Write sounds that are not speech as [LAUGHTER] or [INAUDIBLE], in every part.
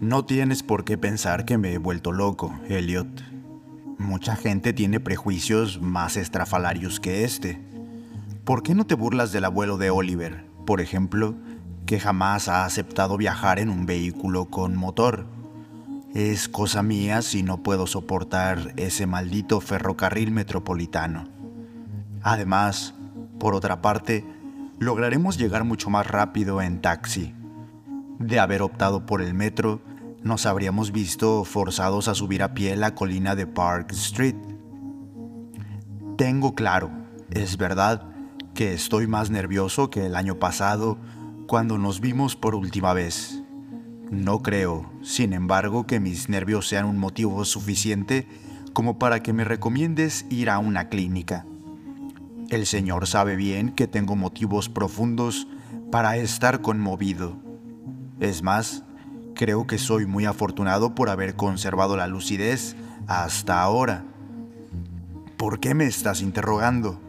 No tienes por qué pensar que me he vuelto loco, Elliot. Mucha gente tiene prejuicios más estrafalarios que este. ¿Por qué no te burlas del abuelo de Oliver, por ejemplo, que jamás ha aceptado viajar en un vehículo con motor? Es cosa mía si no puedo soportar ese maldito ferrocarril metropolitano. Además, por otra parte, lograremos llegar mucho más rápido en taxi. De haber optado por el metro, nos habríamos visto forzados a subir a pie la colina de Park Street. Tengo claro, es verdad, que estoy más nervioso que el año pasado cuando nos vimos por última vez. No creo, sin embargo, que mis nervios sean un motivo suficiente como para que me recomiendes ir a una clínica. El Señor sabe bien que tengo motivos profundos para estar conmovido. Es más, creo que soy muy afortunado por haber conservado la lucidez hasta ahora. ¿Por qué me estás interrogando?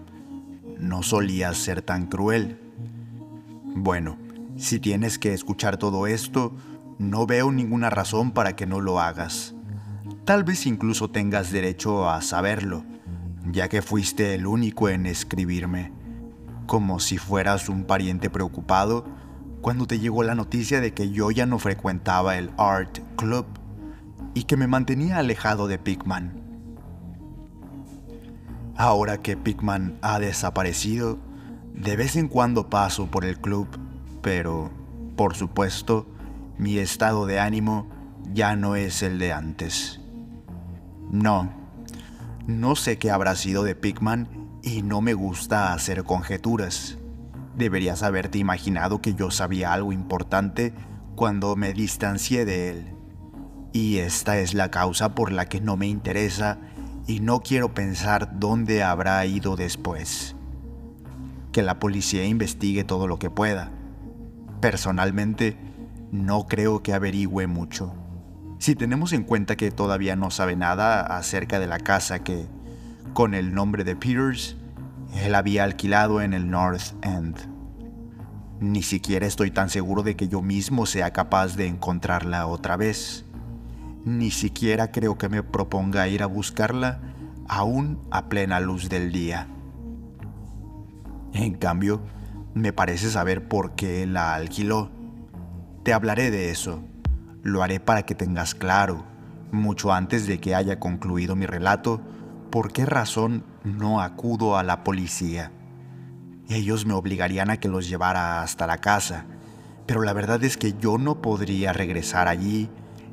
No solías ser tan cruel. Bueno, si tienes que escuchar todo esto, no veo ninguna razón para que no lo hagas. Tal vez incluso tengas derecho a saberlo, ya que fuiste el único en escribirme, como si fueras un pariente preocupado cuando te llegó la noticia de que yo ya no frecuentaba el Art Club y que me mantenía alejado de Pigman. Ahora que Pigman ha desaparecido, de vez en cuando paso por el club, pero, por supuesto, mi estado de ánimo ya no es el de antes. No, no sé qué habrá sido de Pigman y no me gusta hacer conjeturas. Deberías haberte imaginado que yo sabía algo importante cuando me distancié de él. Y esta es la causa por la que no me interesa y no quiero pensar dónde habrá ido después. Que la policía investigue todo lo que pueda. Personalmente, no creo que averigüe mucho. Si tenemos en cuenta que todavía no sabe nada acerca de la casa que, con el nombre de Peters, él había alquilado en el North End. Ni siquiera estoy tan seguro de que yo mismo sea capaz de encontrarla otra vez. Ni siquiera creo que me proponga ir a buscarla aún a plena luz del día. En cambio, me parece saber por qué la alquiló. Te hablaré de eso. Lo haré para que tengas claro, mucho antes de que haya concluido mi relato, por qué razón no acudo a la policía. Ellos me obligarían a que los llevara hasta la casa, pero la verdad es que yo no podría regresar allí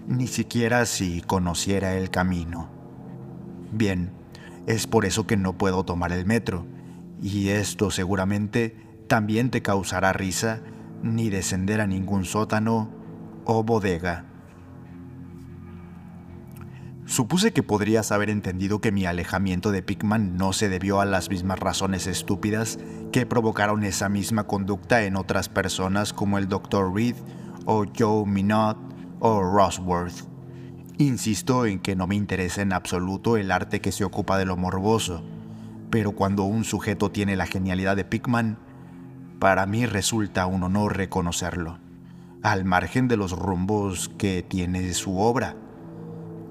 ni siquiera si conociera el camino. Bien, es por eso que no puedo tomar el metro, y esto seguramente también te causará risa, ni descender a ningún sótano o bodega. Supuse que podrías haber entendido que mi alejamiento de Pickman no se debió a las mismas razones estúpidas que provocaron esa misma conducta en otras personas como el Dr. Reed o Joe Minot o Rosworth. Insisto en que no me interesa en absoluto el arte que se ocupa de lo morboso, pero cuando un sujeto tiene la genialidad de Pickman, para mí resulta un honor reconocerlo, al margen de los rumbos que tiene su obra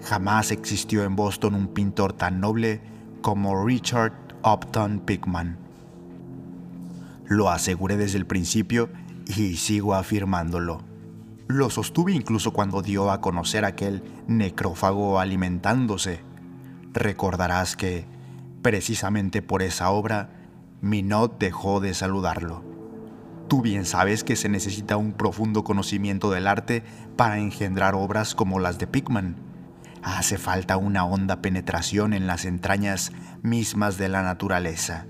Jamás existió en Boston un pintor tan noble como Richard Upton Pickman. Lo aseguré desde el principio y sigo afirmándolo. Lo sostuve incluso cuando dio a conocer aquel necrófago alimentándose. Recordarás que, precisamente por esa obra, Minot dejó de saludarlo. Tú bien sabes que se necesita un profundo conocimiento del arte para engendrar obras como las de Pickman hace falta una honda penetración en las entrañas mismas de la naturaleza.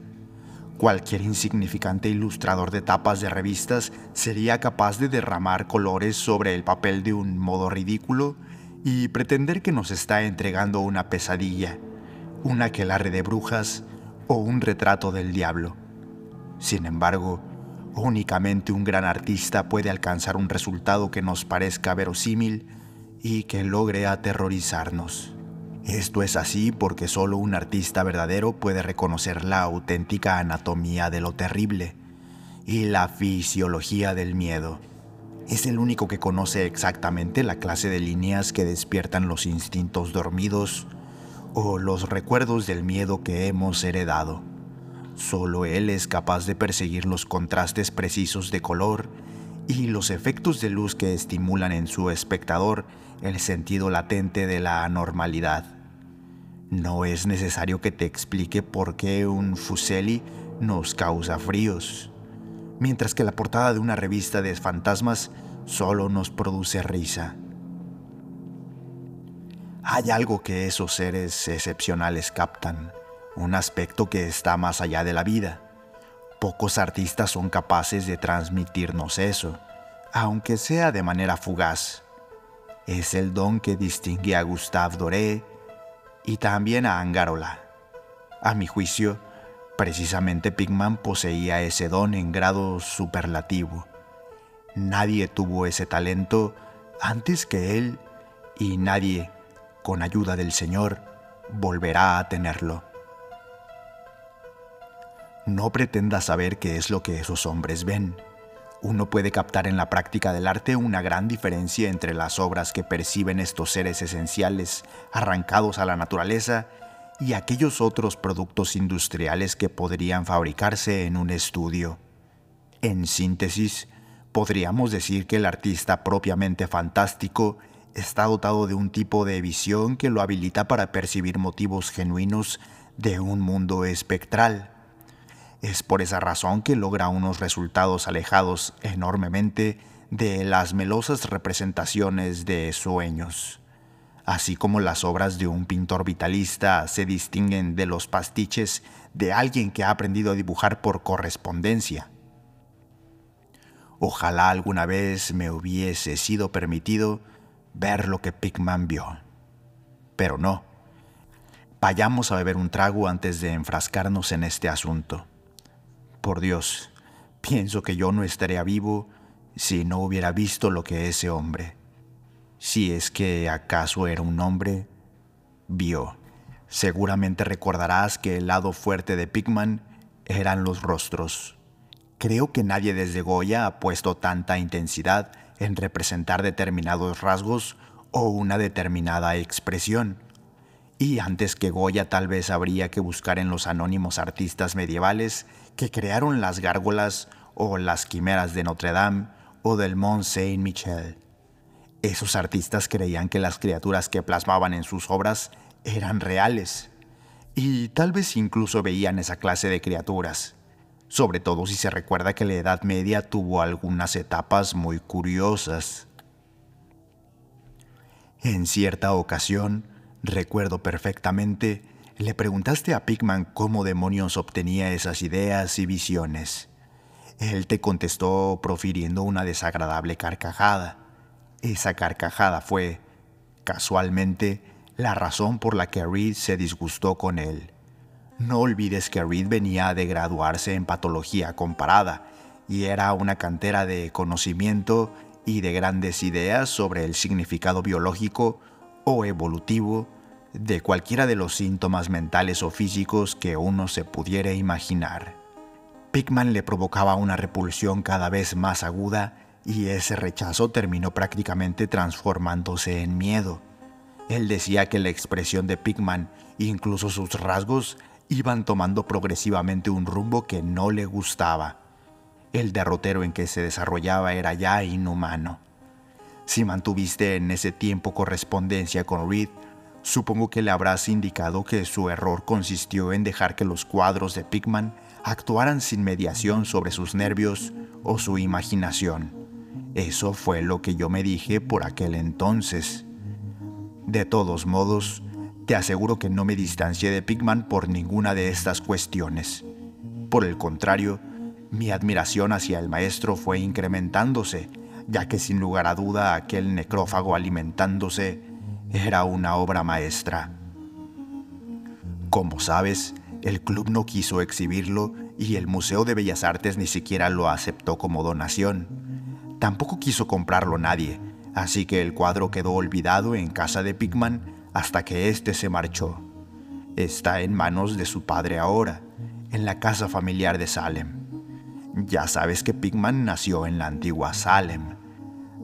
Cualquier insignificante ilustrador de tapas de revistas sería capaz de derramar colores sobre el papel de un modo ridículo y pretender que nos está entregando una pesadilla, un aquelarre de brujas o un retrato del diablo. Sin embargo, únicamente un gran artista puede alcanzar un resultado que nos parezca verosímil y que logre aterrorizarnos. Esto es así porque solo un artista verdadero puede reconocer la auténtica anatomía de lo terrible y la fisiología del miedo. Es el único que conoce exactamente la clase de líneas que despiertan los instintos dormidos o los recuerdos del miedo que hemos heredado. Solo él es capaz de perseguir los contrastes precisos de color y los efectos de luz que estimulan en su espectador el sentido latente de la anormalidad. No es necesario que te explique por qué un Fuseli nos causa fríos, mientras que la portada de una revista de fantasmas solo nos produce risa. Hay algo que esos seres excepcionales captan, un aspecto que está más allá de la vida. Pocos artistas son capaces de transmitirnos eso, aunque sea de manera fugaz. Es el don que distingue a Gustave Doré y también a Angarola. A mi juicio, precisamente Pigman poseía ese don en grado superlativo. Nadie tuvo ese talento antes que él y nadie, con ayuda del Señor, volverá a tenerlo. No pretenda saber qué es lo que esos hombres ven. Uno puede captar en la práctica del arte una gran diferencia entre las obras que perciben estos seres esenciales arrancados a la naturaleza y aquellos otros productos industriales que podrían fabricarse en un estudio. En síntesis, podríamos decir que el artista propiamente fantástico está dotado de un tipo de visión que lo habilita para percibir motivos genuinos de un mundo espectral es por esa razón que logra unos resultados alejados enormemente de las melosas representaciones de sueños. Así como las obras de un pintor vitalista se distinguen de los pastiches de alguien que ha aprendido a dibujar por correspondencia. Ojalá alguna vez me hubiese sido permitido ver lo que Pickman vio. Pero no. Vayamos a beber un trago antes de enfrascarnos en este asunto. Por Dios, pienso que yo no estaría vivo si no hubiera visto lo que ese hombre, si es que acaso era un hombre, vio. Seguramente recordarás que el lado fuerte de Pigman eran los rostros. Creo que nadie desde Goya ha puesto tanta intensidad en representar determinados rasgos o una determinada expresión. Y antes que Goya tal vez habría que buscar en los anónimos artistas medievales que crearon las gárgolas o las quimeras de Notre Dame o del Mont Saint-Michel. Esos artistas creían que las criaturas que plasmaban en sus obras eran reales, y tal vez incluso veían esa clase de criaturas, sobre todo si se recuerda que la Edad Media tuvo algunas etapas muy curiosas. En cierta ocasión, recuerdo perfectamente, le preguntaste a Pigman cómo demonios obtenía esas ideas y visiones. Él te contestó profiriendo una desagradable carcajada. Esa carcajada fue, casualmente, la razón por la que Reed se disgustó con él. No olvides que Reed venía de graduarse en patología comparada y era una cantera de conocimiento y de grandes ideas sobre el significado biológico o evolutivo de cualquiera de los síntomas mentales o físicos que uno se pudiera imaginar. Pickman le provocaba una repulsión cada vez más aguda y ese rechazo terminó prácticamente transformándose en miedo. Él decía que la expresión de Pickman, incluso sus rasgos, iban tomando progresivamente un rumbo que no le gustaba. El derrotero en que se desarrollaba era ya inhumano. Si mantuviste en ese tiempo correspondencia con Reed, Supongo que le habrás indicado que su error consistió en dejar que los cuadros de Pickman actuaran sin mediación sobre sus nervios o su imaginación. Eso fue lo que yo me dije por aquel entonces. De todos modos, te aseguro que no me distancié de Pickman por ninguna de estas cuestiones. Por el contrario, mi admiración hacia el maestro fue incrementándose, ya que sin lugar a duda aquel necrófago alimentándose era una obra maestra. Como sabes, el club no quiso exhibirlo y el Museo de Bellas Artes ni siquiera lo aceptó como donación. Tampoco quiso comprarlo nadie, así que el cuadro quedó olvidado en casa de Pigman hasta que éste se marchó. Está en manos de su padre ahora, en la casa familiar de Salem. Ya sabes que Pigman nació en la antigua Salem.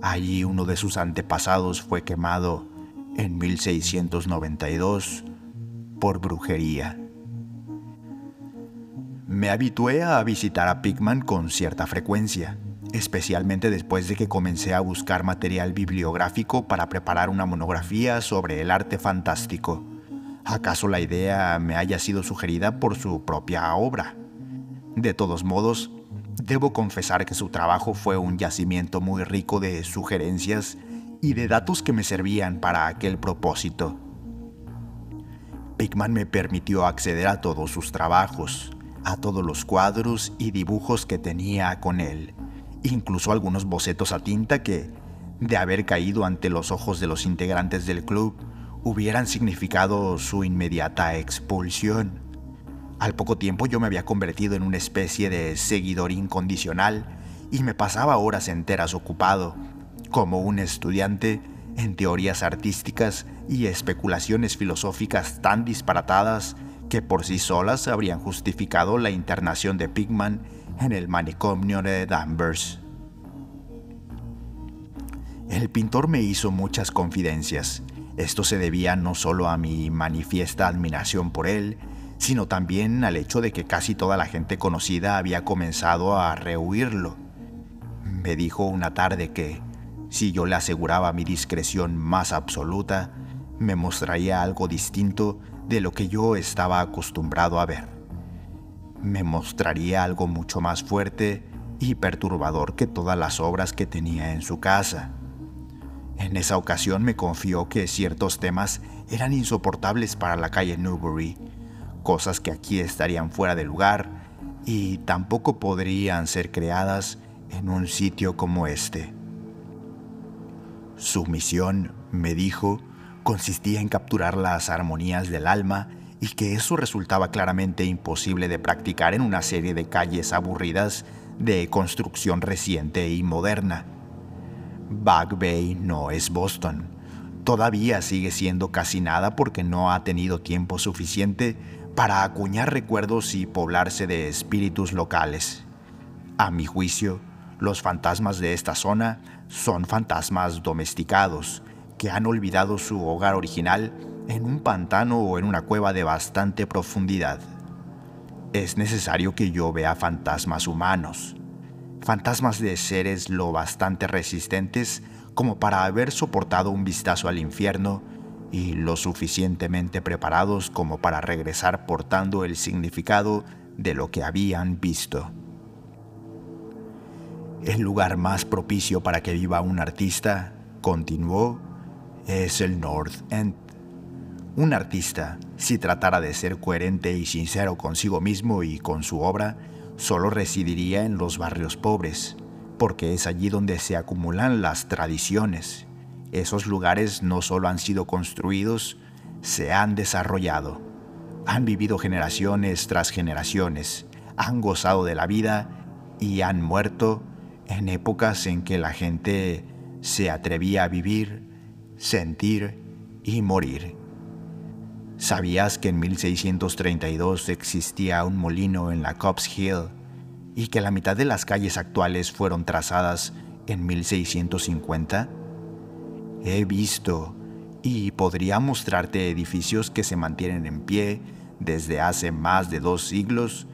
Allí uno de sus antepasados fue quemado en 1692 por brujería. Me habitué a visitar a Pigman con cierta frecuencia, especialmente después de que comencé a buscar material bibliográfico para preparar una monografía sobre el arte fantástico. ¿Acaso la idea me haya sido sugerida por su propia obra? De todos modos, debo confesar que su trabajo fue un yacimiento muy rico de sugerencias y de datos que me servían para aquel propósito. Pigman me permitió acceder a todos sus trabajos, a todos los cuadros y dibujos que tenía con él, incluso algunos bocetos a tinta que, de haber caído ante los ojos de los integrantes del club, hubieran significado su inmediata expulsión. Al poco tiempo yo me había convertido en una especie de seguidor incondicional y me pasaba horas enteras ocupado, como un estudiante, en teorías artísticas y especulaciones filosóficas tan disparatadas que por sí solas habrían justificado la internación de Pigman en el manicomio de Danvers. El pintor me hizo muchas confidencias. Esto se debía no solo a mi manifiesta admiración por él, sino también al hecho de que casi toda la gente conocida había comenzado a rehuirlo. Me dijo una tarde que, si yo le aseguraba mi discreción más absoluta, me mostraría algo distinto de lo que yo estaba acostumbrado a ver. Me mostraría algo mucho más fuerte y perturbador que todas las obras que tenía en su casa. En esa ocasión me confió que ciertos temas eran insoportables para la calle Newbury, cosas que aquí estarían fuera de lugar y tampoco podrían ser creadas en un sitio como este. Su misión, me dijo, consistía en capturar las armonías del alma y que eso resultaba claramente imposible de practicar en una serie de calles aburridas de construcción reciente y moderna. Bug Bay no es Boston. Todavía sigue siendo casi nada porque no ha tenido tiempo suficiente para acuñar recuerdos y poblarse de espíritus locales. A mi juicio, los fantasmas de esta zona son fantasmas domesticados que han olvidado su hogar original en un pantano o en una cueva de bastante profundidad. Es necesario que yo vea fantasmas humanos, fantasmas de seres lo bastante resistentes como para haber soportado un vistazo al infierno y lo suficientemente preparados como para regresar portando el significado de lo que habían visto. El lugar más propicio para que viva un artista, continuó, es el North End. Un artista, si tratara de ser coherente y sincero consigo mismo y con su obra, solo residiría en los barrios pobres, porque es allí donde se acumulan las tradiciones. Esos lugares no solo han sido construidos, se han desarrollado. Han vivido generaciones tras generaciones, han gozado de la vida y han muerto en épocas en que la gente se atrevía a vivir, sentir y morir. ¿Sabías que en 1632 existía un molino en la Cops Hill y que la mitad de las calles actuales fueron trazadas en 1650? He visto y podría mostrarte edificios que se mantienen en pie desde hace más de dos siglos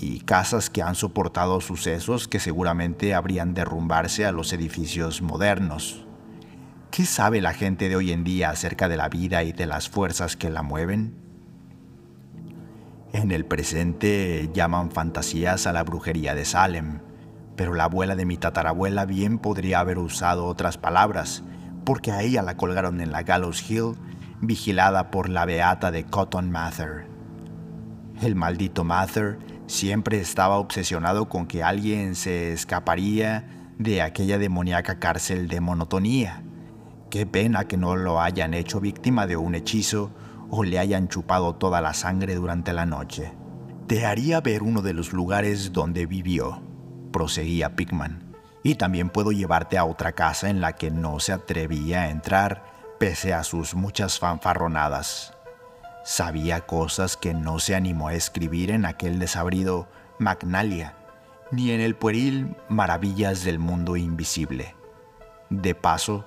y casas que han soportado sucesos que seguramente habrían derrumbarse a los edificios modernos. ¿Qué sabe la gente de hoy en día acerca de la vida y de las fuerzas que la mueven? En el presente llaman fantasías a la brujería de Salem, pero la abuela de mi tatarabuela bien podría haber usado otras palabras, porque a ella la colgaron en la Gallows Hill, vigilada por la beata de Cotton Mather. El maldito Mather Siempre estaba obsesionado con que alguien se escaparía de aquella demoníaca cárcel de monotonía. Qué pena que no lo hayan hecho víctima de un hechizo o le hayan chupado toda la sangre durante la noche. Te haría ver uno de los lugares donde vivió, proseguía Pigman, y también puedo llevarte a otra casa en la que no se atrevía a entrar pese a sus muchas fanfarronadas. Sabía cosas que no se animó a escribir en aquel desabrido Magnalia, ni en el pueril Maravillas del Mundo Invisible. De paso,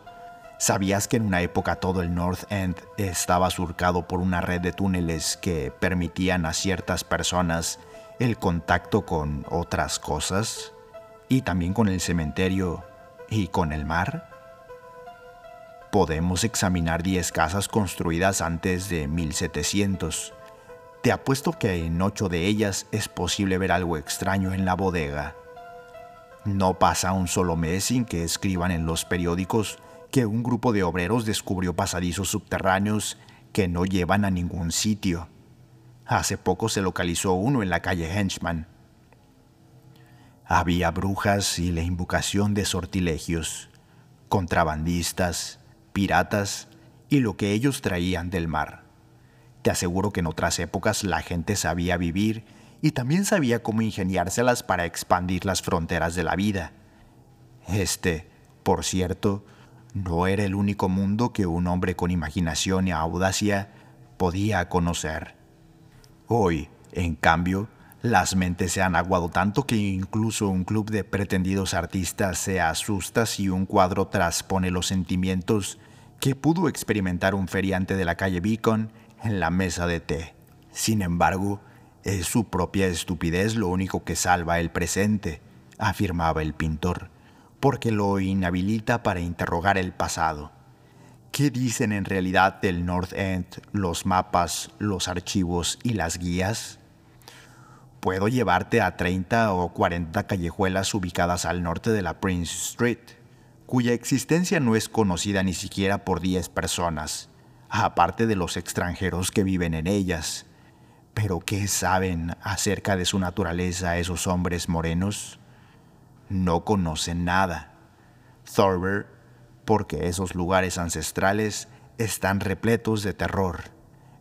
¿sabías que en una época todo el North End estaba surcado por una red de túneles que permitían a ciertas personas el contacto con otras cosas? Y también con el cementerio y con el mar. Podemos examinar 10 casas construidas antes de 1700. Te apuesto que en 8 de ellas es posible ver algo extraño en la bodega. No pasa un solo mes sin que escriban en los periódicos que un grupo de obreros descubrió pasadizos subterráneos que no llevan a ningún sitio. Hace poco se localizó uno en la calle Henchman. Había brujas y la invocación de sortilegios, contrabandistas, piratas y lo que ellos traían del mar. Te aseguro que en otras épocas la gente sabía vivir y también sabía cómo ingeniárselas para expandir las fronteras de la vida. Este, por cierto, no era el único mundo que un hombre con imaginación y audacia podía conocer. Hoy, en cambio, las mentes se han aguado tanto que incluso un club de pretendidos artistas se asusta si un cuadro transpone los sentimientos que pudo experimentar un feriante de la calle Beacon en la mesa de té. Sin embargo, es su propia estupidez lo único que salva el presente, afirmaba el pintor, porque lo inhabilita para interrogar el pasado. ¿Qué dicen en realidad del North End los mapas, los archivos y las guías? Puedo llevarte a 30 o 40 callejuelas ubicadas al norte de la Prince Street, cuya existencia no es conocida ni siquiera por 10 personas, aparte de los extranjeros que viven en ellas pero ¿qué saben acerca de su naturaleza esos hombres morenos? No conocen nada. Thorber, porque esos lugares ancestrales están repletos de terror,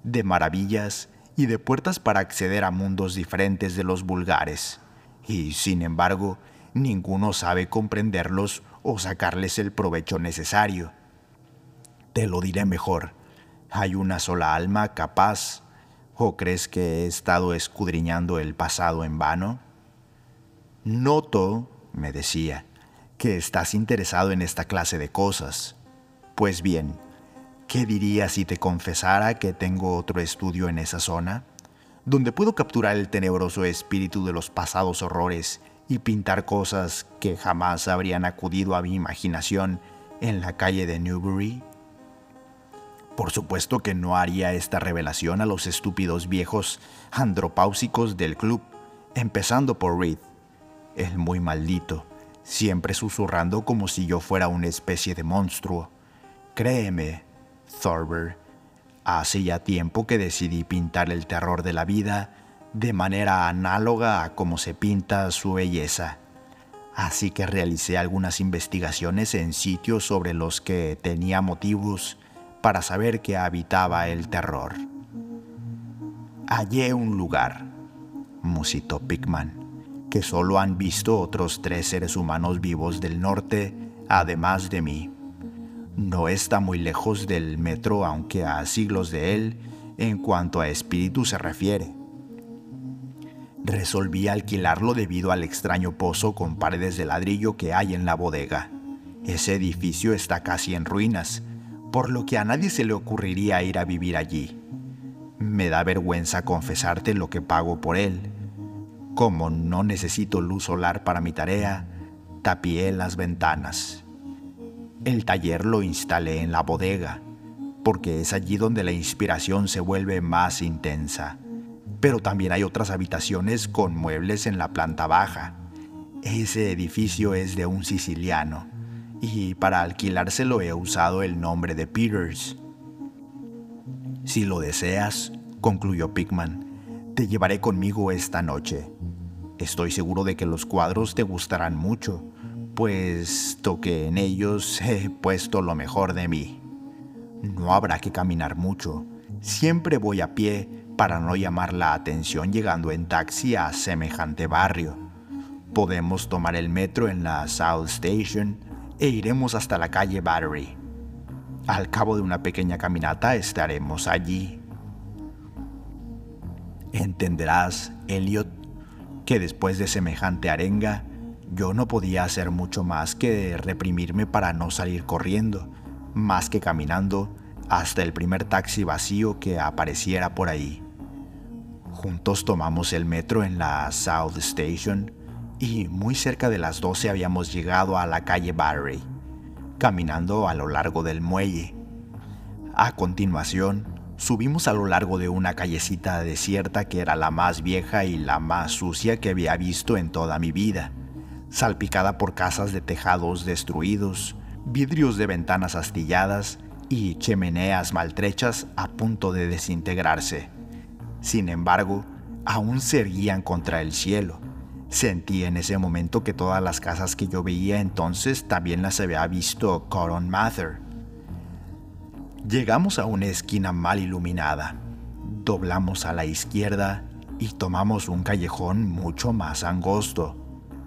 de maravillas y de puertas para acceder a mundos diferentes de los vulgares. Y, sin embargo, ninguno sabe comprenderlos o sacarles el provecho necesario. Te lo diré mejor. Hay una sola alma capaz ¿O crees que he estado escudriñando el pasado en vano? Noto, me decía, que estás interesado en esta clase de cosas. Pues bien, ¿qué dirías si te confesara que tengo otro estudio en esa zona? Donde puedo capturar el tenebroso espíritu de los pasados horrores y pintar cosas que jamás habrían acudido a mi imaginación en la calle de Newbury? Por supuesto que no haría esta revelación a los estúpidos viejos andropáusicos del club, empezando por Reed, el muy maldito, siempre susurrando como si yo fuera una especie de monstruo. Créeme, Thorber, hace ya tiempo que decidí pintar el terror de la vida de manera análoga a como se pinta su belleza. Así que realicé algunas investigaciones en sitios sobre los que tenía motivos para saber que habitaba el terror. Hallé un lugar, musitó Pickman, que solo han visto otros tres seres humanos vivos del norte, además de mí. No está muy lejos del metro, aunque a siglos de él, en cuanto a espíritu se refiere. Resolví alquilarlo debido al extraño pozo con paredes de ladrillo que hay en la bodega. Ese edificio está casi en ruinas, por lo que a nadie se le ocurriría ir a vivir allí. Me da vergüenza confesarte lo que pago por él. Como no necesito luz solar para mi tarea, tapié las ventanas. El taller lo instalé en la bodega, porque es allí donde la inspiración se vuelve más intensa. Pero también hay otras habitaciones con muebles en la planta baja. Ese edificio es de un siciliano y para alquilárselo he usado el nombre de Peters. Si lo deseas, concluyó Pickman, te llevaré conmigo esta noche. Estoy seguro de que los cuadros te gustarán mucho, puesto que en ellos [LAUGHS] he puesto lo mejor de mí. No habrá que caminar mucho. Siempre voy a pie para no llamar la atención llegando en taxi a semejante barrio. Podemos tomar el metro en la South Station e iremos hasta la calle Battery. Al cabo de una pequeña caminata estaremos allí. Entenderás, Elliot, que después de semejante arenga, Yo no podía hacer mucho más que reprimirme para no salir corriendo, más que caminando hasta el primer taxi vacío que apareciera por ahí. Juntos tomamos el metro en la South Station y muy cerca de las 12 habíamos llegado a la calle Barry, caminando a lo largo del muelle. A continuación, subimos a lo largo de una callecita desierta que era la más vieja y la más sucia que había visto en toda mi vida, salpicada por casas de tejados destruidos, vidrios de ventanas astilladas y chimeneas maltrechas a punto de desintegrarse. Sin embargo, aún se erguían contra el cielo. Sentí en ese momento que todas las casas que yo veía entonces también las había visto Coron Mather. Llegamos a una esquina mal iluminada. Doblamos a la izquierda y tomamos un callejón mucho más angosto,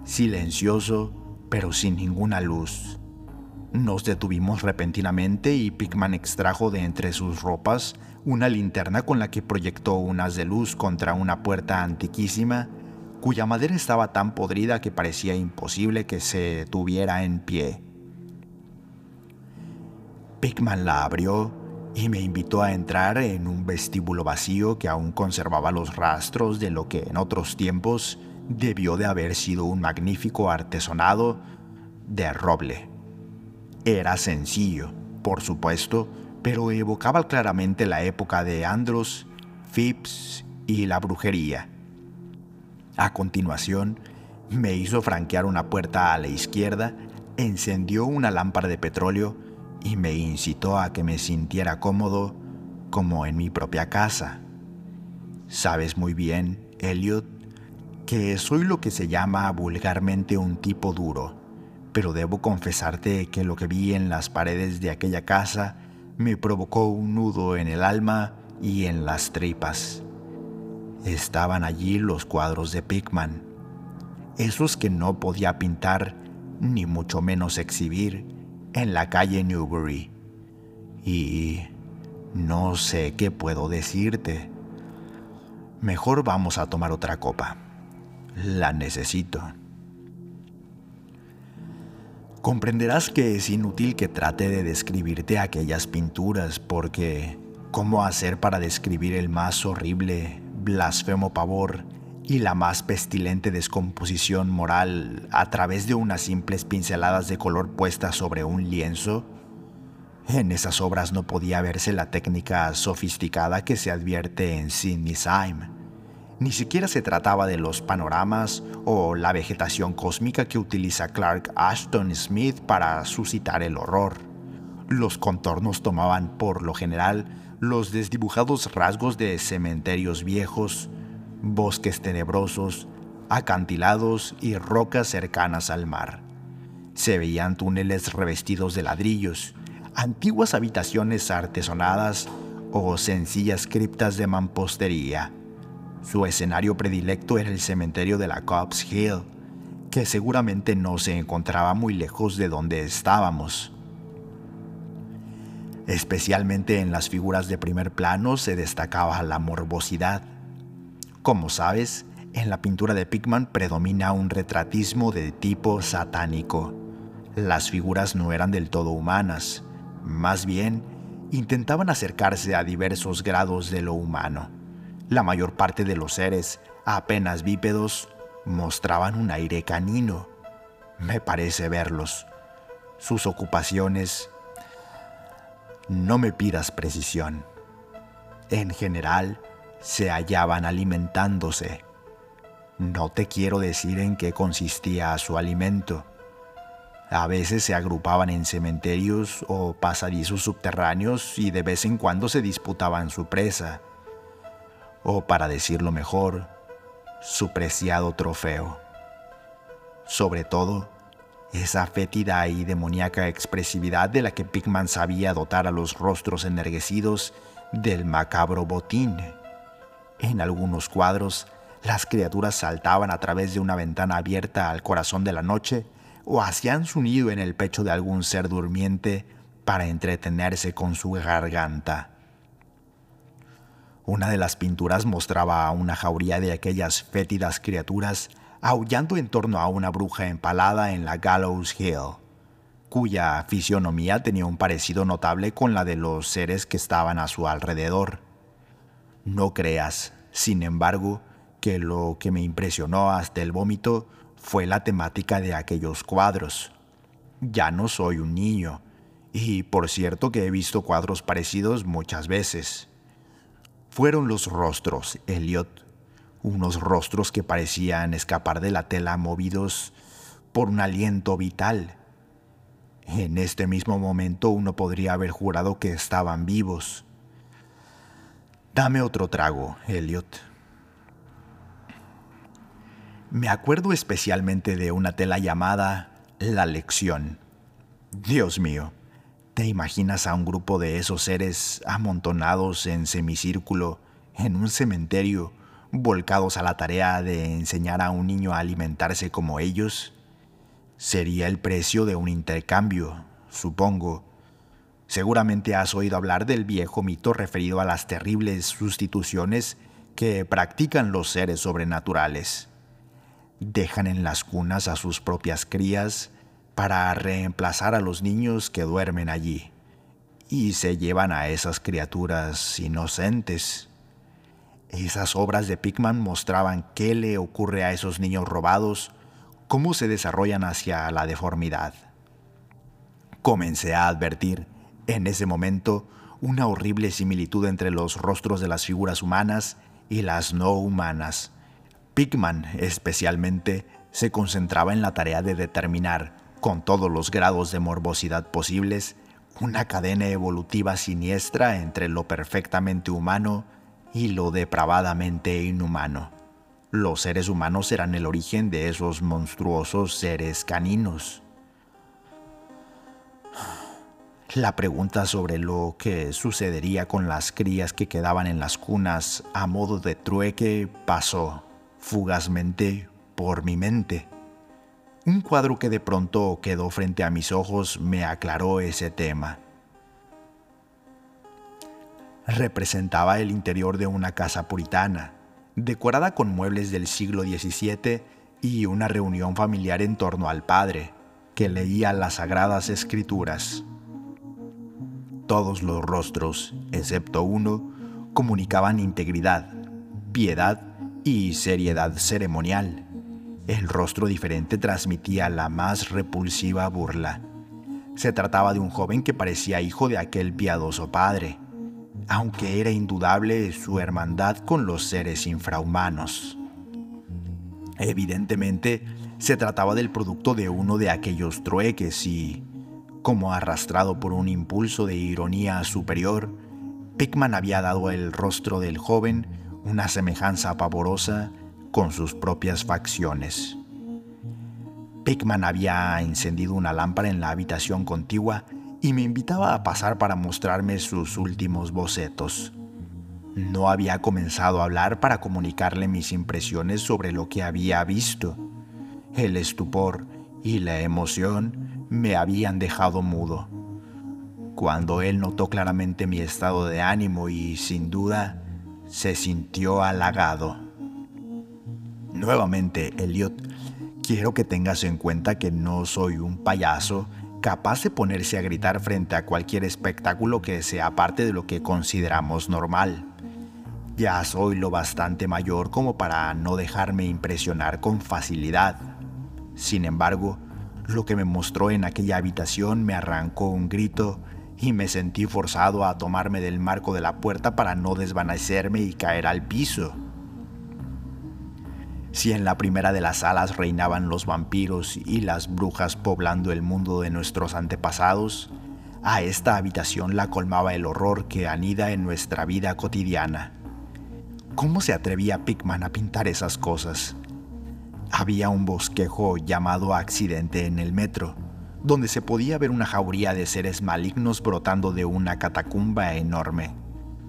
silencioso, pero sin ninguna luz. Nos detuvimos repentinamente y Pickman extrajo de entre sus ropas una linterna con la que proyectó unas de luz contra una puerta antiquísima cuya madera estaba tan podrida que parecía imposible que se tuviera en pie. Pickman la abrió y me invitó a entrar en un vestíbulo vacío que aún conservaba los rastros de lo que en otros tiempos debió de haber sido un magnífico artesonado de roble. Era sencillo, por supuesto, pero evocaba claramente la época de Andros, Phipps y la brujería. A continuación, me hizo franquear una puerta a la izquierda, encendió una lámpara de petróleo y me incitó a que me sintiera cómodo como en mi propia casa. Sabes muy bien, Elliot, que soy lo que se llama vulgarmente un tipo duro pero debo confesarte que lo que vi en las paredes de aquella casa me provocó un nudo en el alma y en las tripas. Estaban allí los cuadros de Pickman, esos que no podía pintar ni mucho menos exhibir en la calle Newbury. Y no sé qué puedo decirte. Mejor vamos a tomar otra copa. La necesito. Comprenderás que es inútil que trate de describirte aquellas pinturas porque ¿cómo hacer para describir el más horrible, blasfemo pavor y la más pestilente descomposición moral a través de unas simples pinceladas de color puestas sobre un lienzo? En esas obras no podía verse la técnica sofisticada que se advierte en Sidney Syme ni siquiera se trataba de los panoramas o la vegetación cósmica que utiliza Clark Ashton Smith para suscitar el horror. Los contornos tomaban por lo general los desdibujados rasgos de cementerios viejos, bosques tenebrosos, acantilados y rocas cercanas al mar. Se veían túneles revestidos de ladrillos, antiguas habitaciones artesonadas o sencillas criptas de mampostería su escenario predilecto era el cementerio de la Cobbs Hill, que seguramente no se encontraba muy lejos de donde estábamos. Especialmente en las figuras de primer plano se destacaba la morbosidad. Como sabes, en la pintura de Pickman predomina un retratismo de tipo satánico. Las figuras no eran del todo humanas, más bien intentaban acercarse a diversos grados de lo humano. La mayor parte de los seres, apenas bípedos, mostraban un aire canino. Me parece verlos. Sus ocupaciones... No me pidas precisión. En general, se hallaban alimentándose. No te quiero decir en qué consistía su alimento. A veces se agrupaban en cementerios o pasadizos subterráneos y de vez en cuando se disputaban su presa o para decirlo mejor, su preciado trofeo. Sobre todo, esa fétida y demoníaca expresividad de la que Pickman sabía dotar a los rostros energuecidos del macabro botín. En algunos cuadros, las criaturas saltaban a través de una ventana abierta al corazón de la noche o hacían su nido en el pecho de algún ser durmiente para entretenerse con su garganta. Una de las pinturas mostraba a una jauría de aquellas fétidas criaturas aullando en torno a una bruja empalada en la Gallows Hill, cuya fisionomía tenía un parecido notable con la de los seres que estaban a su alrededor. No creas, sin embargo, que lo que me impresionó hasta el vómito fue la temática de aquellos cuadros. Ya no soy un niño, y por cierto que he visto cuadros parecidos muchas veces. Fueron los rostros, Elliot, unos rostros que parecían escapar de la tela movidos por un aliento vital. En este mismo momento uno podría haber jurado que estaban vivos. Dame otro trago, Elliot. Me acuerdo especialmente de una tela llamada La Lección. Dios mío, ¿te imaginas a un grupo de esos seres amontonados en semicírculo en un cementerio, volcados a la tarea de enseñar a un niño a alimentarse como ellos? Sería el precio de un intercambio, supongo. Seguramente has oído hablar del viejo mito referido a las terribles sustituciones que practican los seres sobrenaturales dejan en las cunas a sus propias crías para reemplazar a los niños que duermen allí y se llevan a esas criaturas inocentes. Esas obras de Pickman mostraban qué le ocurre a esos niños robados, cómo se desarrollan hacia la deformidad. Comencé a advertir, en ese momento, una horrible similitud entre los rostros de las figuras humanas y las no humanas Pickman, especialmente, se concentraba en la tarea de determinar, con todos los grados de morbosidad posibles, una cadena evolutiva siniestra entre lo perfectamente humano y lo depravadamente inhumano. Los seres humanos eran el origen de esos monstruosos seres caninos. La pregunta sobre lo que sucedería con las crías que quedaban en las cunas a modo de trueque pasó fugazmente por mi mente. Un cuadro que de pronto quedó frente a mis ojos me aclaró ese tema. Representaba el interior de una casa puritana, decorada con muebles del siglo XVII y una reunión familiar en torno al padre, que leía las sagradas escrituras. Todos los rostros, excepto uno, comunicaban integridad, piedad y seriedad ceremonial. El rostro diferente transmitía la más repulsiva burla. Se trataba de un joven que parecía hijo de aquel piadoso padre, aunque era indudable su hermandad con los seres infrahumanos. Evidentemente, se trataba del producto de uno de aquellos trueques y, como arrastrado por un impulso de ironía superior, Pickman había dado el rostro del joven una semejanza pavorosa con sus propias facciones. Pickman había encendido una lámpara en la habitación contigua y me invitaba a pasar para mostrarme sus últimos bocetos. No había comenzado a hablar para comunicarle mis impresiones sobre lo que había visto. El estupor y la emoción me habían dejado mudo. Cuando él notó claramente mi estado de ánimo y, sin duda, se sintió halagado. Nuevamente, Elliot, quiero que tengas en cuenta que no soy un payaso capaz de ponerse a gritar frente a cualquier espectáculo que sea parte de lo que consideramos normal. Ya soy lo bastante mayor como para no dejarme impresionar con facilidad. Sin embargo, lo que me mostró en aquella habitación me arrancó un grito y me sentí forzado a tomarme del marco de la puerta para no desvanecerme y caer al piso. Si en la primera de las salas reinaban los vampiros y las brujas poblando el mundo de nuestros antepasados, a esta habitación la colmaba el horror que anida en nuestra vida cotidiana. ¿Cómo se atrevía Pickman a pintar esas cosas? Había un bosquejo llamado accidente en el metro, donde se podía ver una jauría de seres malignos brotando de una catacumba enorme.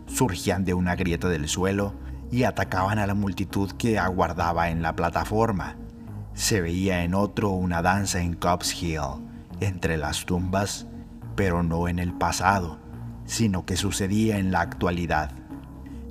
Surgían de una grieta del suelo y atacaban a la multitud que aguardaba en la plataforma. Se veía en otro una danza en Cobb's Hill, entre las tumbas, pero no en el pasado, sino que sucedía en la actualidad.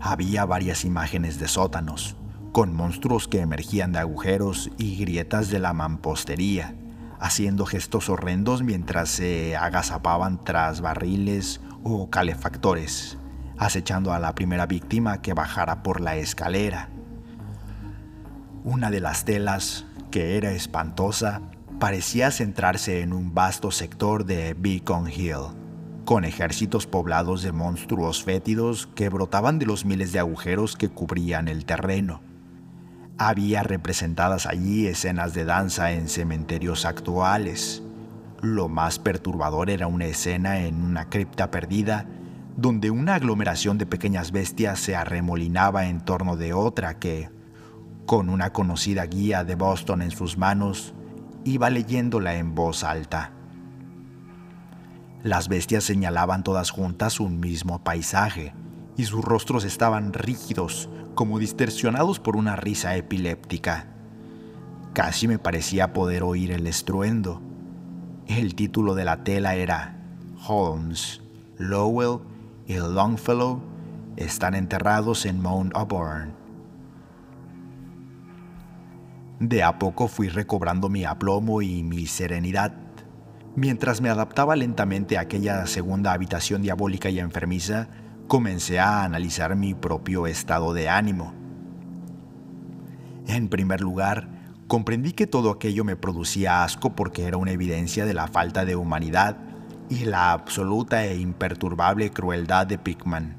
Había varias imágenes de sótanos, con monstruos que emergían de agujeros y grietas de la mampostería, haciendo gestos horrendos mientras se agazapaban tras barriles o calefactores, acechando a la primera víctima que bajara por la escalera. Una de las telas, que era espantosa, parecía centrarse en un vasto sector de Beacon Hill, con ejércitos poblados de monstruos fétidos que brotaban de los miles de agujeros que cubrían el terreno. Había representadas allí escenas de danza en cementerios actuales. Lo más perturbador era una escena en una cripta perdida donde una aglomeración de pequeñas bestias se arremolinaba en torno de otra que, con una conocida guía de Boston en sus manos, iba leyéndola en voz alta. Las bestias señalaban todas juntas un mismo paisaje, y sus rostros estaban rígidos, como distorsionados por una risa epiléptica. Casi me parecía poder oír el estruendo. El título de la tela era Holmes, Lowell y Longfellow están enterrados en Mount Auburn. De a poco fui recobrando mi aplomo y mi serenidad, mientras me adaptaba lentamente a aquella segunda habitación diabólica y enfermiza, comencé a analizar mi propio estado de ánimo. En primer lugar, comprendí que todo aquello me producía asco porque era una evidencia de la falta de humanidad y la absoluta e imperturbable crueldad de Pickman.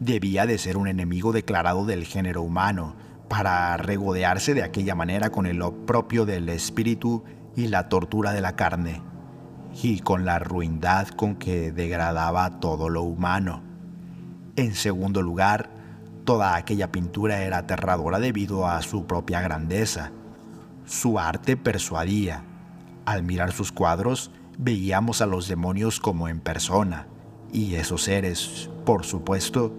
Debía de ser un enemigo declarado del género humano, para regodearse de aquella manera con el propio del espíritu y la tortura de la carne, y con la ruindad con que degradaba todo lo humano. En segundo lugar, toda aquella pintura era aterradora debido a su propia grandeza. Su arte persuadía. Al mirar sus cuadros, veíamos a los demonios como en persona, y esos seres, por supuesto,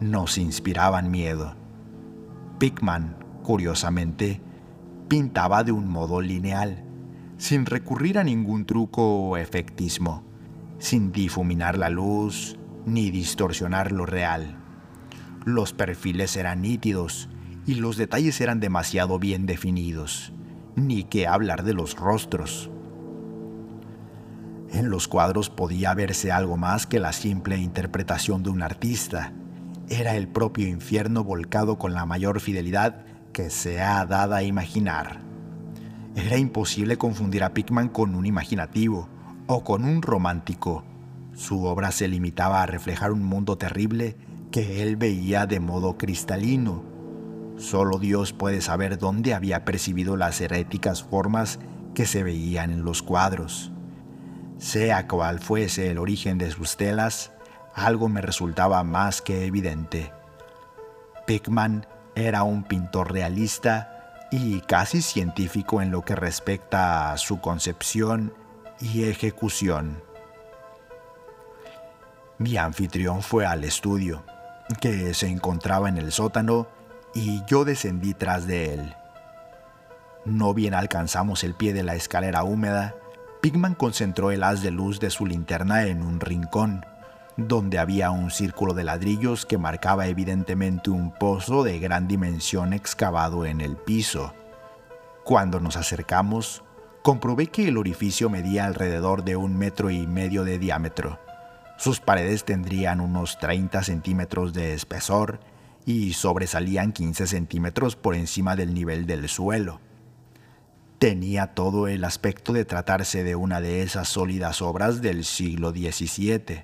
nos inspiraban miedo. Pickman, curiosamente, pintaba de un modo lineal, sin recurrir a ningún truco o efectismo, sin difuminar la luz ni distorsionar lo real. Los perfiles eran nítidos y los detalles eran demasiado bien definidos, ni que hablar de los rostros. En los cuadros podía verse algo más que la simple interpretación de un artista, era el propio infierno volcado con la mayor fidelidad que se ha dado a imaginar. Era imposible confundir a Pickman con un imaginativo o con un romántico. Su obra se limitaba a reflejar un mundo terrible que él veía de modo cristalino. Solo Dios puede saber dónde había percibido las heréticas formas que se veían en los cuadros. Sea cual fuese el origen de sus telas, algo me resultaba más que evidente. Pickman era un pintor realista y casi científico en lo que respecta a su concepción y ejecución. Mi anfitrión fue al estudio, que se encontraba en el sótano, y yo descendí tras de él. No bien alcanzamos el pie de la escalera húmeda, Pigman concentró el haz de luz de su linterna en un rincón donde había un círculo de ladrillos que marcaba evidentemente un pozo de gran dimensión excavado en el piso. Cuando nos acercamos, comprobé que el orificio medía alrededor de un metro y medio de diámetro. Sus paredes tendrían unos 30 centímetros de espesor y sobresalían 15 centímetros por encima del nivel del suelo. Tenía todo el aspecto de tratarse de una de esas sólidas obras del siglo XVII.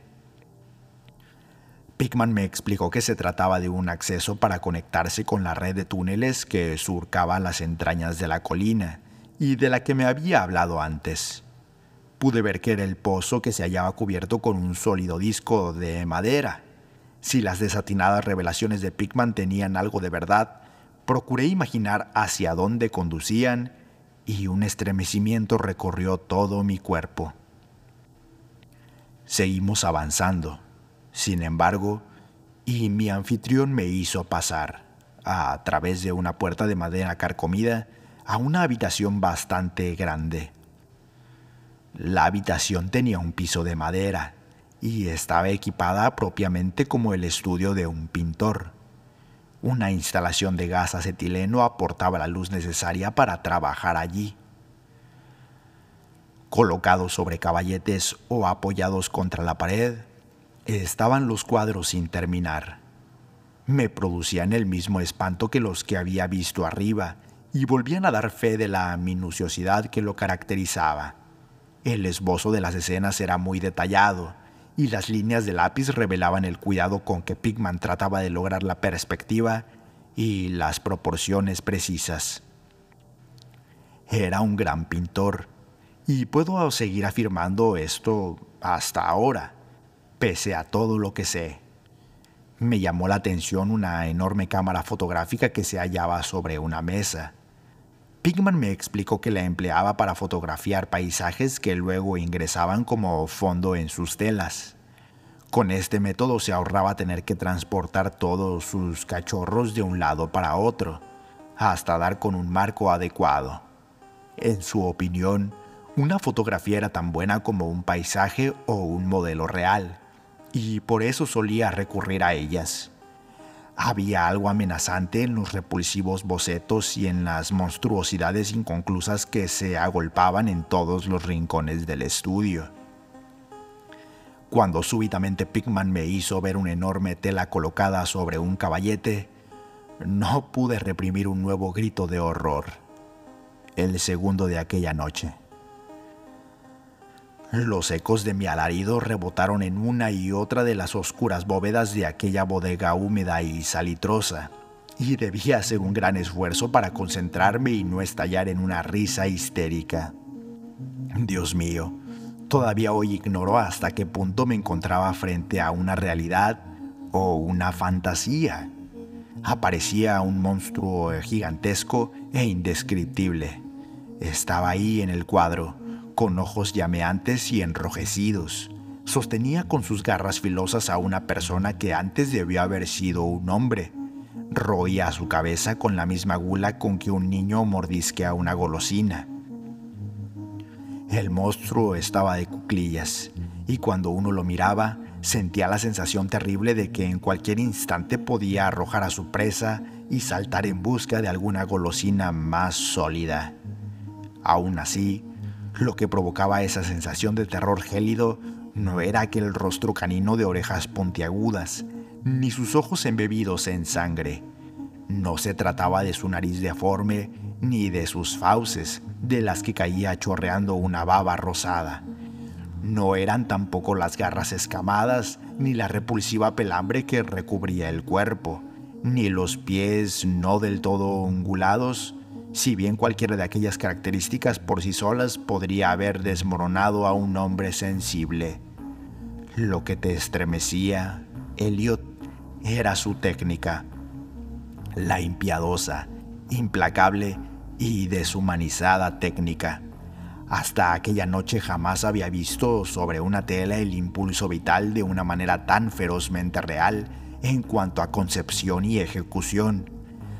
Pickman me explicó que se trataba de un acceso para conectarse con la red de túneles que surcaba las entrañas de la colina y de la que me había hablado antes. Pude ver que era el pozo que se hallaba cubierto con un sólido disco de madera. Si las desatinadas revelaciones de Pickman tenían algo de verdad, procuré imaginar hacia dónde conducían y un estremecimiento recorrió todo mi cuerpo. Seguimos avanzando sin embargo, y mi anfitrión me hizo pasar, a través de una puerta de madera carcomida, a una habitación bastante grande. La habitación tenía un piso de madera y estaba equipada propiamente como el estudio de un pintor. Una instalación de gas acetileno aportaba la luz necesaria para trabajar allí. Colocados sobre caballetes o apoyados contra la pared, estaban los cuadros sin terminar. Me producían el mismo espanto que los que había visto arriba y volvían a dar fe de la minuciosidad que lo caracterizaba. El esbozo de las escenas era muy detallado y las líneas de lápiz revelaban el cuidado con que Pigman trataba de lograr la perspectiva y las proporciones precisas. Era un gran pintor y puedo seguir afirmando esto hasta ahora, pese a todo lo que sé. Me llamó la atención una enorme cámara fotográfica que se hallaba sobre una mesa. Pigman me explicó que la empleaba para fotografiar paisajes que luego ingresaban como fondo en sus telas. Con este método se ahorraba tener que transportar todos sus cachorros de un lado para otro, hasta dar con un marco adecuado. En su opinión, una fotografía era tan buena como un paisaje o un modelo real, y por eso solía recurrir a ellas. Había algo amenazante en los repulsivos bocetos y en las monstruosidades inconclusas que se agolpaban en todos los rincones del estudio. Cuando súbitamente Pigman me hizo ver una enorme tela colocada sobre un caballete, no pude reprimir un nuevo grito de horror, el segundo de aquella noche. Los ecos de mi alarido rebotaron en una y otra de las oscuras bóvedas de aquella bodega húmeda y salitrosa, y debía hacer un gran esfuerzo para concentrarme y no estallar en una risa histérica. Dios mío, todavía hoy ignoro hasta qué punto me encontraba frente a una realidad o una fantasía. Aparecía un monstruo gigantesco e indescriptible. Estaba ahí en el cuadro con ojos llameantes y enrojecidos. Sostenía con sus garras filosas a una persona que antes debió haber sido un hombre. Roía su cabeza con la misma gula con que un niño mordisquea una golosina. El monstruo estaba de cuclillas, y cuando uno lo miraba, sentía la sensación terrible de que en cualquier instante podía arrojar a su presa y saltar en busca de alguna golosina más sólida. Aún así, lo que provocaba esa sensación de terror gélido no era aquel rostro canino de orejas puntiagudas, ni sus ojos embebidos en sangre. No se trataba de su nariz deforme, ni de sus fauces, de las que caía chorreando una baba rosada. No eran tampoco las garras escamadas, ni la repulsiva pelambre que recubría el cuerpo, ni los pies no del todo ungulados, si bien cualquiera de aquellas características por sí solas podría haber desmoronado a un hombre sensible. Lo que te estremecía, Elliot, era su técnica, la impiadosa, implacable y deshumanizada técnica. Hasta aquella noche jamás había visto sobre una tela el impulso vital de una manera tan ferozmente real en cuanto a concepción y ejecución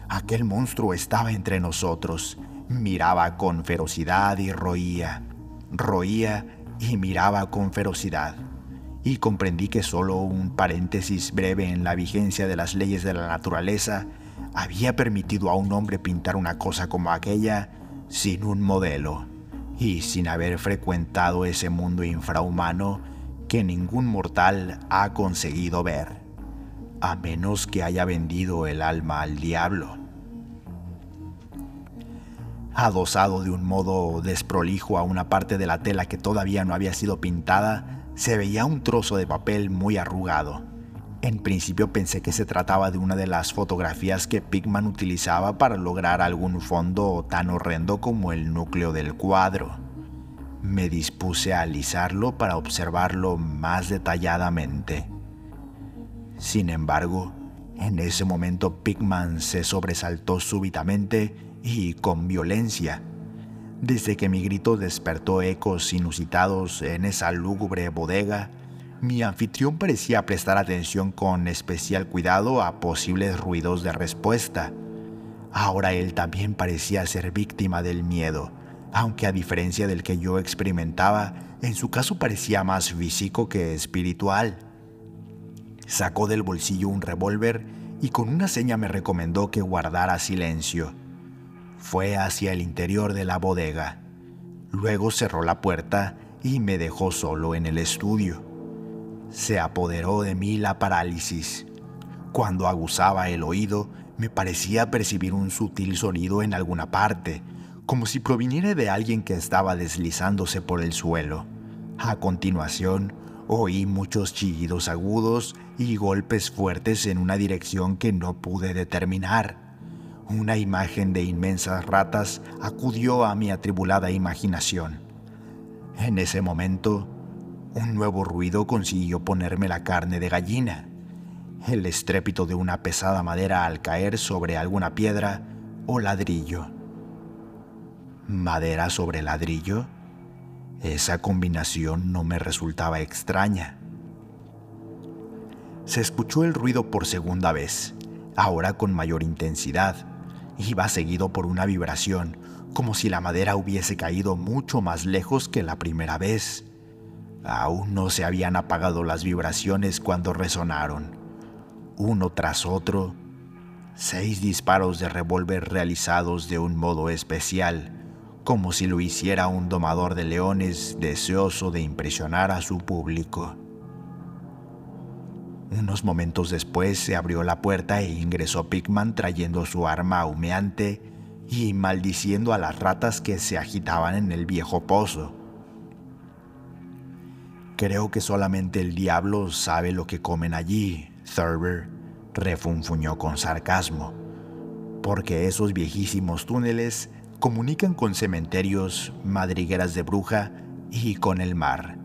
Aquel monstruo estaba entre nosotros. Miraba con ferocidad y roía. Roía y miraba con ferocidad. Y comprendí que solo un paréntesis breve en la vigencia de las leyes de la naturaleza había permitido a un hombre pintar una cosa como aquella sin un modelo y sin haber frecuentado ese mundo infrahumano que ningún mortal ha conseguido ver a menos que haya vendido el alma al diablo. Adosado de un modo desprolijo a una parte de la tela que todavía no había sido pintada, se veía un trozo de papel muy arrugado. En principio pensé que se trataba de una de las fotografías que Pigman utilizaba para lograr algún fondo tan horrendo como el núcleo del cuadro. Me dispuse a alisarlo para observarlo más detalladamente. Sin embargo, en ese momento Pigman se sobresaltó súbitamente y con violencia. Desde que mi grito despertó ecos inusitados en esa lúgubre bodega, mi anfitrión parecía prestar atención con especial cuidado a posibles ruidos de respuesta. Ahora él también parecía ser víctima del miedo, aunque a diferencia del que yo experimentaba, en su caso parecía más físico que espiritual. Sacó del bolsillo un revólver y con una seña me recomendó que guardara silencio. Fue hacia el interior de la bodega. Luego cerró la puerta y me dejó solo en el estudio. Se apoderó de mí la parálisis. Cuando aguzaba el oído, me parecía percibir un sutil sonido en alguna parte, como si proviniera de alguien que estaba deslizándose por el suelo. A continuación, oí muchos chillidos agudos y golpes fuertes en una dirección que no pude determinar. Una imagen de inmensas ratas acudió a mi atribulada imaginación. En ese momento, un nuevo ruido consiguió ponerme la carne de gallina. El estrépito de una pesada madera al caer sobre alguna piedra o ladrillo. ¿Madera sobre ladrillo? Esa combinación no me resultaba extraña. Se escuchó el ruido por segunda vez, ahora con mayor intensidad. Iba seguido por una vibración, como si la madera hubiese caído mucho más lejos que la primera vez. Aún no se habían apagado las vibraciones cuando resonaron. Uno tras otro, seis disparos de revólver realizados de un modo especial como si lo hiciera un domador de leones deseoso de impresionar a su público. Unos momentos después se abrió la puerta e ingresó Pigman trayendo su arma humeante y maldiciendo a las ratas que se agitaban en el viejo pozo. Creo que solamente el diablo sabe lo que comen allí, Thurber, refunfuñó con sarcasmo, porque esos viejísimos túneles comunican con cementerios, madrigueras de bruja y con el mar.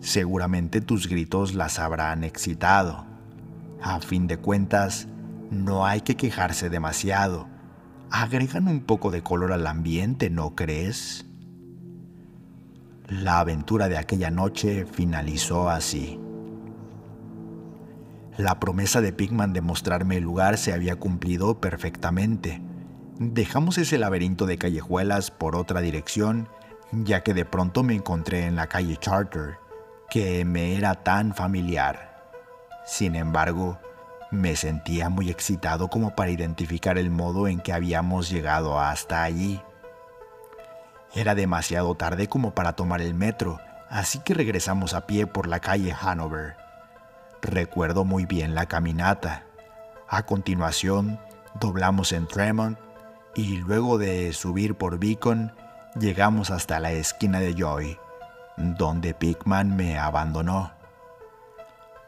Seguramente tus gritos las habrán excitado. A fin de cuentas, no hay que quejarse demasiado. Agregan un poco de color al ambiente, ¿no crees? La aventura de aquella noche finalizó así. La promesa de Pigman de mostrarme el lugar se había cumplido perfectamente. Dejamos ese laberinto de callejuelas por otra dirección, ya que de pronto me encontré en la calle Charter, que me era tan familiar. Sin embargo, me sentía muy excitado como para identificar el modo en que habíamos llegado hasta allí. Era demasiado tarde como para tomar el metro, así que regresamos a pie por la calle Hanover. Recuerdo muy bien la caminata. A continuación, doblamos en Tremont y luego de subir por Beacon llegamos hasta la esquina de Joy, donde Pigman me abandonó.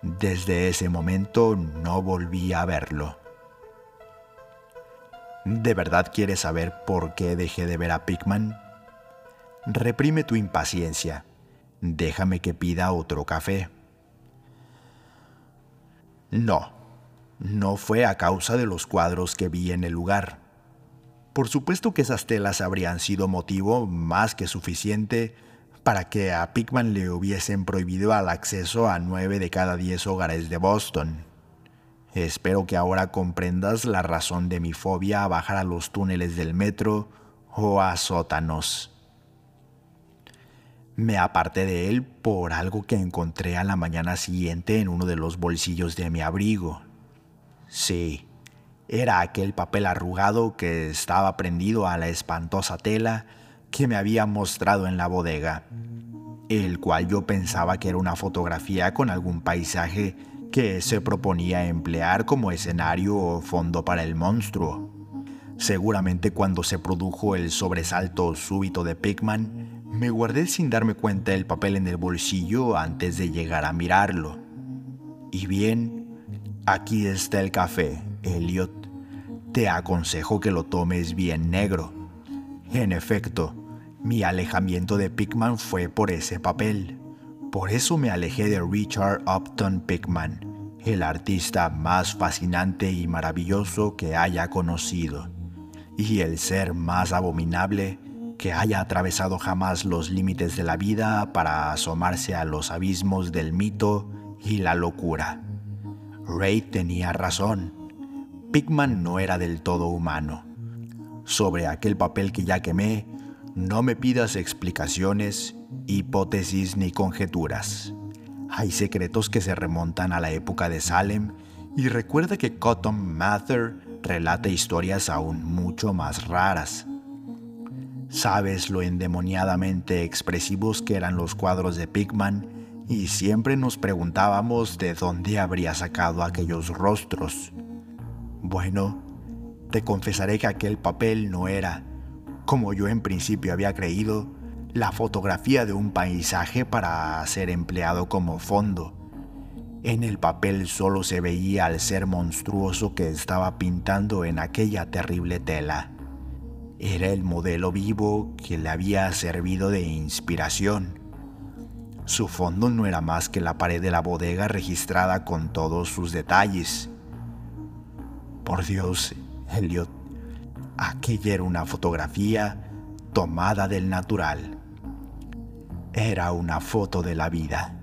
Desde ese momento no volví a verlo. ¿De verdad quieres saber por qué dejé de ver a Pigman? Reprime tu impaciencia. Déjame que pida otro café. No, no fue a causa de los cuadros que vi en el lugar. Por supuesto que esas telas habrían sido motivo más que suficiente para que a Pickman le hubiesen prohibido el acceso a nueve de cada diez hogares de Boston. Espero que ahora comprendas la razón de mi fobia a bajar a los túneles del metro o a sótanos. Me aparté de él por algo que encontré a la mañana siguiente en uno de los bolsillos de mi abrigo. Sí, era aquel papel arrugado que estaba prendido a la espantosa tela que me había mostrado en la bodega, el cual yo pensaba que era una fotografía con algún paisaje que se proponía emplear como escenario o fondo para el monstruo. Seguramente cuando se produjo el sobresalto súbito de Pigman, me guardé sin darme cuenta el papel en el bolsillo antes de llegar a mirarlo. Y bien, aquí está el café, Elliot te aconsejo que lo tomes bien negro. En efecto, mi alejamiento de Pickman fue por ese papel. Por eso me alejé de Richard Upton Pickman, el artista más fascinante y maravilloso que haya conocido, y el ser más abominable que haya atravesado jamás los límites de la vida para asomarse a los abismos del mito y la locura. Ray tenía razón. Pigman no era del todo humano. Sobre aquel papel que ya quemé, no me pidas explicaciones, hipótesis ni conjeturas. Hay secretos que se remontan a la época de Salem Y recuerda que Cotton Mather relata historias aún mucho más raras. Sabes lo endemoniadamente expresivos que eran los cuadros de Pigman y siempre nos preguntábamos de dónde habría sacado aquellos rostros. Bueno, te confesaré que aquel papel no era, como yo en principio había creído, la fotografía de un paisaje para ser empleado como fondo. En el papel solo se veía al ser monstruoso que estaba pintando en aquella terrible tela. Era el modelo vivo que le había servido de inspiración. Su fondo no era más que la pared de la bodega registrada con todos sus detalles. Por Dios, Elliot, aquella era una fotografía tomada del natural. Era una foto de la vida.